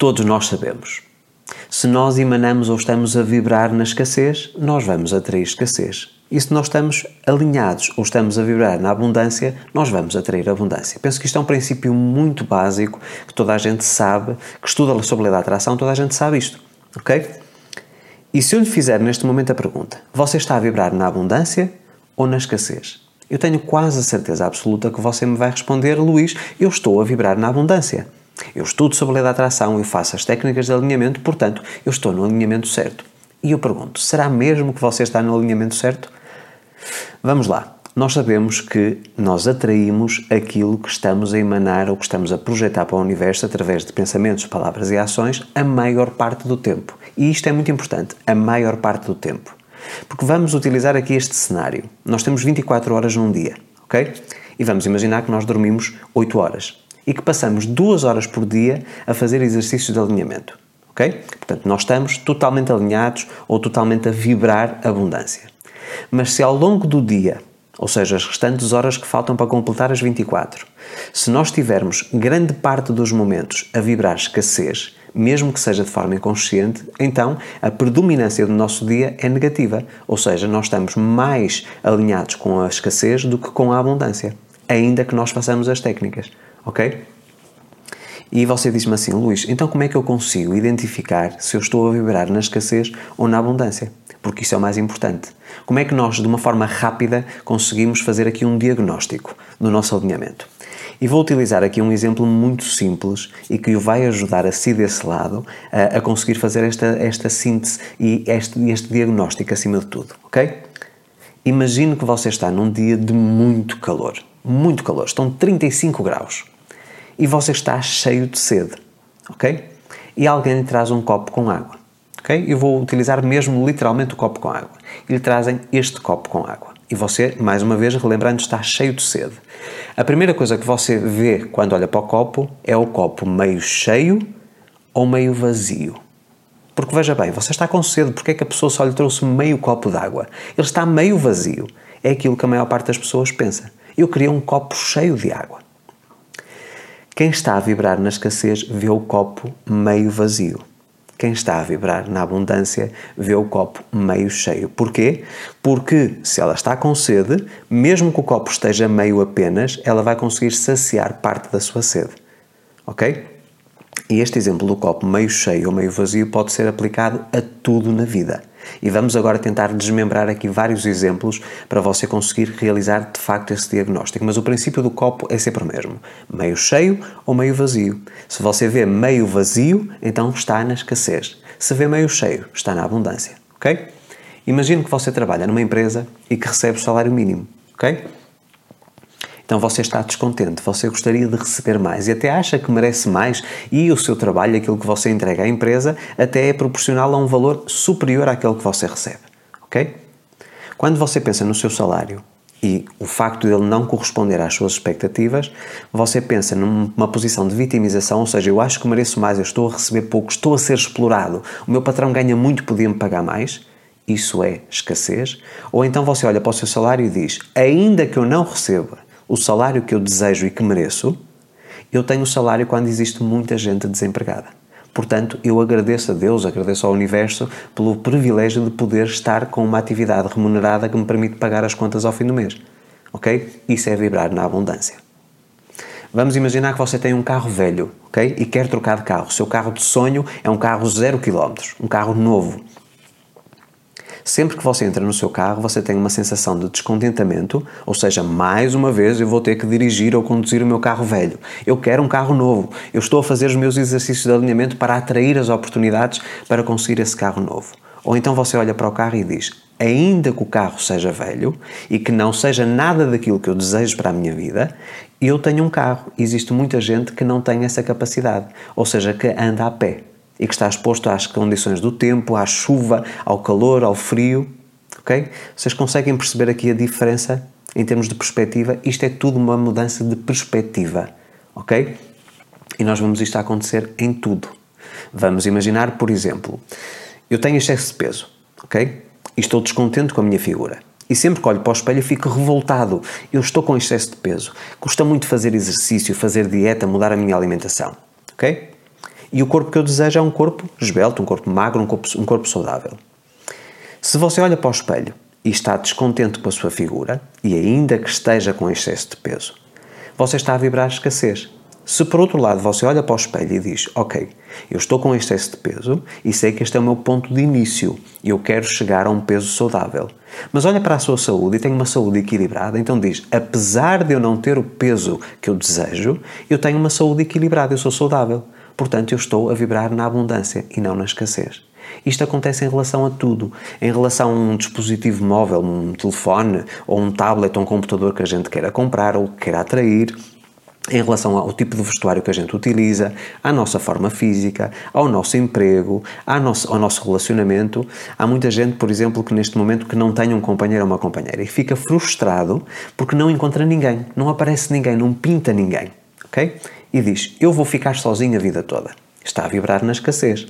Todos nós sabemos. Se nós emanamos ou estamos a vibrar na escassez, nós vamos atrair escassez. E se nós estamos alinhados ou estamos a vibrar na abundância, nós vamos atrair abundância. Penso que isto é um princípio muito básico que toda a gente sabe, que estuda sobre a lei da atração, toda a gente sabe isto, ok? E se eu lhe fizer neste momento a pergunta: você está a vibrar na abundância ou na escassez? Eu tenho quase a certeza absoluta que você me vai responder: Luís, eu estou a vibrar na abundância. Eu estudo sobre a lei da atração e faço as técnicas de alinhamento, portanto, eu estou no alinhamento certo. E eu pergunto: será mesmo que você está no alinhamento certo? Vamos lá. Nós sabemos que nós atraímos aquilo que estamos a emanar ou que estamos a projetar para o universo através de pensamentos, palavras e ações a maior parte do tempo. E isto é muito importante, a maior parte do tempo. Porque vamos utilizar aqui este cenário. Nós temos 24 horas num dia, ok? E vamos imaginar que nós dormimos 8 horas e que passamos 2 horas por dia a fazer exercícios de alinhamento, ok? Portanto, nós estamos totalmente alinhados ou totalmente a vibrar abundância. Mas se ao longo do dia, ou seja, as restantes horas que faltam para completar as 24, se nós tivermos grande parte dos momentos a vibrar escassez, mesmo que seja de forma inconsciente, então a predominância do nosso dia é negativa, ou seja, nós estamos mais alinhados com a escassez do que com a abundância, ainda que nós façamos as técnicas, ok? E você diz-me assim, Luís, então como é que eu consigo identificar se eu estou a vibrar na escassez ou na abundância? Porque isso é o mais importante. Como é que nós, de uma forma rápida, conseguimos fazer aqui um diagnóstico do nosso alinhamento? E vou utilizar aqui um exemplo muito simples e que o vai ajudar a si desse lado a, a conseguir fazer esta, esta síntese e este, este diagnóstico acima de tudo, ok? Imagine que você está num dia de muito calor, muito calor, estão 35 graus e você está cheio de sede, ok? E alguém lhe traz um copo com água, ok? Eu vou utilizar mesmo literalmente o copo com água. E lhe trazem este copo com água. E você, mais uma vez, relembrando, está cheio de sede. A primeira coisa que você vê quando olha para o copo é o copo meio cheio ou meio vazio. Porque veja bem, você está com sede, porque é que a pessoa só lhe trouxe meio copo de água? Ele está meio vazio. É aquilo que a maior parte das pessoas pensa. Eu queria um copo cheio de água. Quem está a vibrar na escassez vê o copo meio vazio. Quem está a vibrar na abundância vê o copo meio cheio. Porquê? Porque se ela está com sede, mesmo que o copo esteja meio apenas, ela vai conseguir saciar parte da sua sede. Ok? E este exemplo do copo meio cheio ou meio vazio pode ser aplicado a tudo na vida. E vamos agora tentar desmembrar aqui vários exemplos para você conseguir realizar de facto esse diagnóstico. Mas o princípio do copo é sempre o mesmo: meio cheio ou meio vazio. Se você vê meio vazio, então está na escassez. Se vê meio cheio, está na abundância. Ok? Imagine que você trabalha numa empresa e que recebe o salário mínimo. Ok? Então você está descontente, você gostaria de receber mais e até acha que merece mais e o seu trabalho, aquilo que você entrega à empresa, até é proporcional a um valor superior àquele que você recebe. Ok? Quando você pensa no seu salário e o facto dele não corresponder às suas expectativas, você pensa numa posição de vitimização, ou seja, eu acho que mereço mais, eu estou a receber pouco, estou a ser explorado, o meu patrão ganha muito, podia-me pagar mais. Isso é escassez. Ou então você olha para o seu salário e diz: ainda que eu não receba o salário que eu desejo e que mereço, eu tenho o salário quando existe muita gente desempregada. Portanto, eu agradeço a Deus, agradeço ao Universo pelo privilégio de poder estar com uma atividade remunerada que me permite pagar as contas ao fim do mês. Ok? Isso é vibrar na abundância. Vamos imaginar que você tem um carro velho, ok? E quer trocar de carro. O seu carro de sonho é um carro zero quilómetros, um carro novo. Sempre que você entra no seu carro, você tem uma sensação de descontentamento, ou seja, mais uma vez eu vou ter que dirigir ou conduzir o meu carro velho. Eu quero um carro novo. Eu estou a fazer os meus exercícios de alinhamento para atrair as oportunidades para conseguir esse carro novo. Ou então você olha para o carro e diz: ainda que o carro seja velho e que não seja nada daquilo que eu desejo para a minha vida, eu tenho um carro. Existe muita gente que não tem essa capacidade, ou seja, que anda a pé e que está exposto às condições do tempo, à chuva, ao calor, ao frio. Ok? Vocês conseguem perceber aqui a diferença em termos de perspectiva? Isto é tudo uma mudança de perspectiva. Ok? E nós vamos isto acontecer em tudo. Vamos imaginar, por exemplo, eu tenho excesso de peso, ok? E estou descontente com a minha figura. E sempre que olho para o espelho fico revoltado. Eu estou com excesso de peso. Custa muito fazer exercício, fazer dieta, mudar a minha alimentação, ok? E o corpo que eu desejo é um corpo esbelto, um corpo magro, um corpo, um corpo saudável. Se você olha para o espelho e está descontente com a sua figura, e ainda que esteja com excesso de peso, você está a vibrar escassez. Se por outro lado você olha para o espelho e diz: Ok, eu estou com excesso de peso e sei que este é o meu ponto de início e eu quero chegar a um peso saudável. Mas olha para a sua saúde e tem uma saúde equilibrada, então diz: Apesar de eu não ter o peso que eu desejo, eu tenho uma saúde equilibrada, eu sou saudável. Portanto, eu estou a vibrar na abundância e não na escassez. Isto acontece em relação a tudo. Em relação a um dispositivo móvel, um telefone, ou um tablet ou um computador que a gente queira comprar ou queira atrair, em relação ao tipo de vestuário que a gente utiliza, à nossa forma física, ao nosso emprego, ao nosso, ao nosso relacionamento. Há muita gente, por exemplo, que neste momento que não tem um companheiro ou uma companheira e fica frustrado porque não encontra ninguém, não aparece ninguém, não pinta ninguém, ok? E diz, eu vou ficar sozinho a vida toda. Está a vibrar na escassez.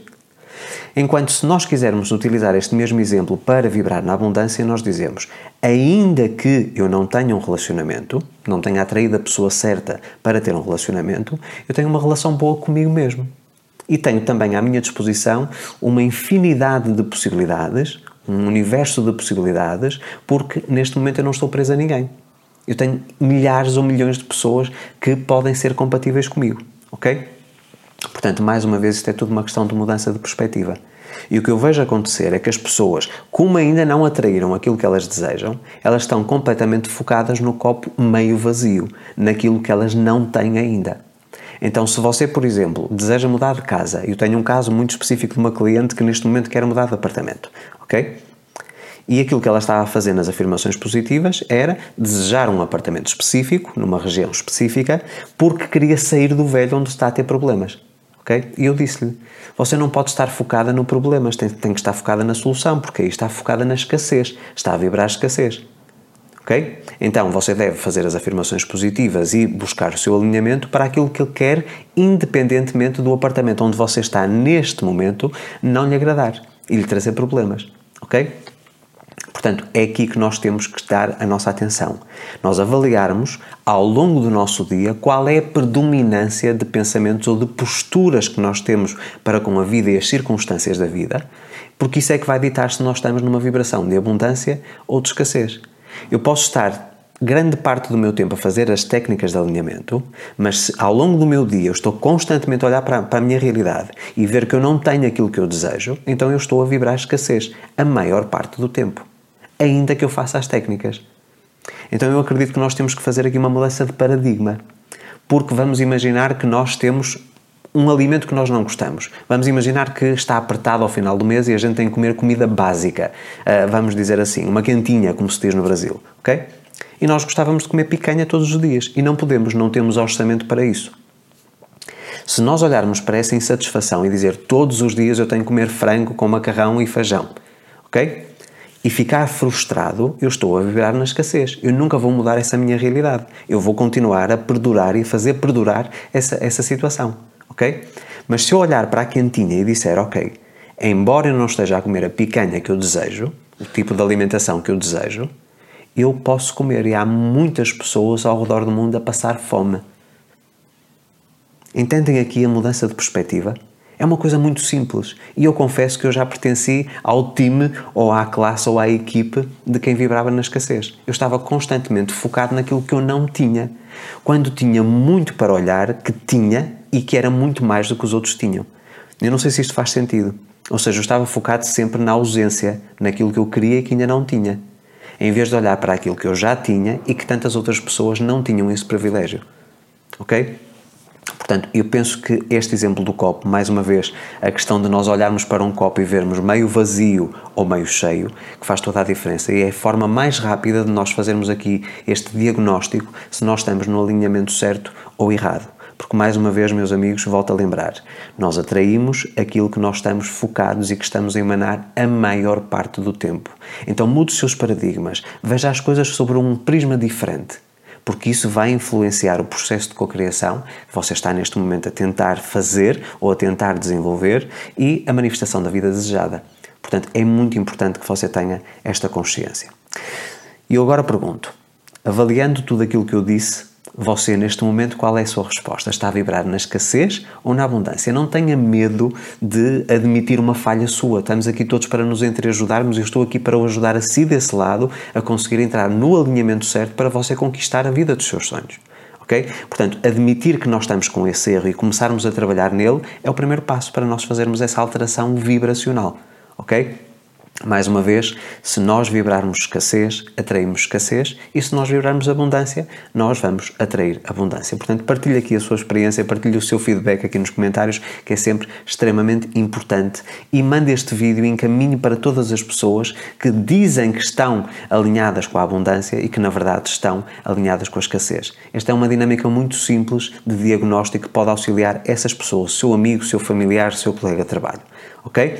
Enquanto se nós quisermos utilizar este mesmo exemplo para vibrar na abundância, nós dizemos: ainda que eu não tenha um relacionamento, não tenha atraído a pessoa certa para ter um relacionamento, eu tenho uma relação boa comigo mesmo. E tenho também à minha disposição uma infinidade de possibilidades, um universo de possibilidades, porque neste momento eu não estou preso a ninguém. Eu tenho milhares ou milhões de pessoas que podem ser compatíveis comigo, ok? Portanto, mais uma vez, isto é tudo uma questão de mudança de perspectiva. E o que eu vejo acontecer é que as pessoas, como ainda não atraíram aquilo que elas desejam, elas estão completamente focadas no copo meio vazio, naquilo que elas não têm ainda. Então, se você, por exemplo, deseja mudar de casa, eu tenho um caso muito específico de uma cliente que neste momento quer mudar de apartamento, ok? E aquilo que ela estava a fazer nas afirmações positivas era desejar um apartamento específico, numa região específica, porque queria sair do velho onde está a ter problemas. Ok? E eu disse-lhe: você não pode estar focada no problema, tem, tem que estar focada na solução, porque aí está focada na escassez, está a vibrar a escassez. Ok? Então você deve fazer as afirmações positivas e buscar o seu alinhamento para aquilo que ele quer, independentemente do apartamento onde você está neste momento não lhe agradar e lhe trazer problemas. Ok? Portanto, é aqui que nós temos que dar a nossa atenção. Nós avaliarmos ao longo do nosso dia qual é a predominância de pensamentos ou de posturas que nós temos para com a vida e as circunstâncias da vida, porque isso é que vai ditar se nós estamos numa vibração de abundância ou de escassez. Eu posso estar grande parte do meu tempo a fazer as técnicas de alinhamento, mas se ao longo do meu dia eu estou constantemente a olhar para, para, a minha realidade e ver que eu não tenho aquilo que eu desejo, então eu estou a vibrar escassez a maior parte do tempo ainda que eu faça as técnicas. Então eu acredito que nós temos que fazer aqui uma mudança de paradigma, porque vamos imaginar que nós temos um alimento que nós não gostamos. Vamos imaginar que está apertado ao final do mês e a gente tem que comer comida básica, uh, vamos dizer assim, uma quentinha, como se diz no Brasil, ok? E nós gostávamos de comer picanha todos os dias e não podemos, não temos orçamento para isso. Se nós olharmos para essa insatisfação e dizer todos os dias eu tenho que comer frango com macarrão e feijão, ok? E ficar frustrado, eu estou a vibrar na escassez. Eu nunca vou mudar essa minha realidade. Eu vou continuar a perdurar e fazer perdurar essa, essa situação, ok? Mas se eu olhar para a quentinha e disser, ok, embora eu não esteja a comer a picanha que eu desejo, o tipo de alimentação que eu desejo, eu posso comer e há muitas pessoas ao redor do mundo a passar fome. Entendem aqui a mudança de perspectiva? É uma coisa muito simples e eu confesso que eu já pertenci ao time ou à classe ou à equipe de quem vibrava na escassez. Eu estava constantemente focado naquilo que eu não tinha, quando tinha muito para olhar que tinha e que era muito mais do que os outros tinham. Eu não sei se isto faz sentido. Ou seja, eu estava focado sempre na ausência, naquilo que eu queria e que ainda não tinha, em vez de olhar para aquilo que eu já tinha e que tantas outras pessoas não tinham esse privilégio. Ok? Portanto, eu penso que este exemplo do copo, mais uma vez, a questão de nós olharmos para um copo e vermos meio vazio ou meio cheio, que faz toda a diferença e é a forma mais rápida de nós fazermos aqui este diagnóstico se nós estamos no alinhamento certo ou errado. Porque, mais uma vez, meus amigos, volto a lembrar, nós atraímos aquilo que nós estamos focados e que estamos a emanar a maior parte do tempo. Então, mude os seus paradigmas, veja as coisas sobre um prisma diferente porque isso vai influenciar o processo de cocriação que você está neste momento a tentar fazer ou a tentar desenvolver e a manifestação da vida desejada. Portanto, é muito importante que você tenha esta consciência. E eu agora pergunto, avaliando tudo aquilo que eu disse, Você, neste momento, qual é a sua resposta? Está a vibrar na escassez ou na abundância? Não tenha medo de admitir uma falha sua. Estamos aqui todos para nos entreajudarmos. Eu estou aqui para o ajudar a si desse lado a conseguir entrar no alinhamento certo para você conquistar a vida dos seus sonhos. Ok? Portanto, admitir que nós estamos com esse erro e começarmos a trabalhar nele é o primeiro passo para nós fazermos essa alteração vibracional. Ok? Mais uma vez, se nós vibrarmos escassez, atraímos escassez, e se nós vibrarmos abundância, nós vamos atrair abundância. Portanto, partilhe aqui a sua experiência, partilhe o seu feedback aqui nos comentários, que é sempre extremamente importante, e mande este vídeo e encaminhe para todas as pessoas que dizem que estão alinhadas com a abundância e que na verdade estão alinhadas com a escassez. Esta é uma dinâmica muito simples de diagnóstico que pode auxiliar essas pessoas, seu amigo, seu familiar, seu colega de trabalho. Ok?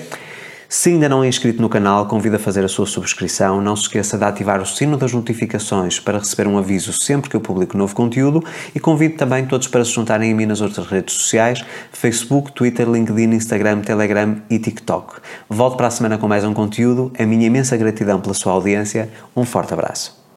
Se ainda não é inscrito no canal, convido a fazer a sua subscrição. Não se esqueça de ativar o sino das notificações para receber um aviso sempre que eu publico novo conteúdo e convido também todos para se juntarem a mim nas outras redes sociais: Facebook, Twitter, LinkedIn, Instagram, Telegram e TikTok. Volto para a semana com mais um conteúdo. A minha imensa gratidão pela sua audiência. Um forte abraço.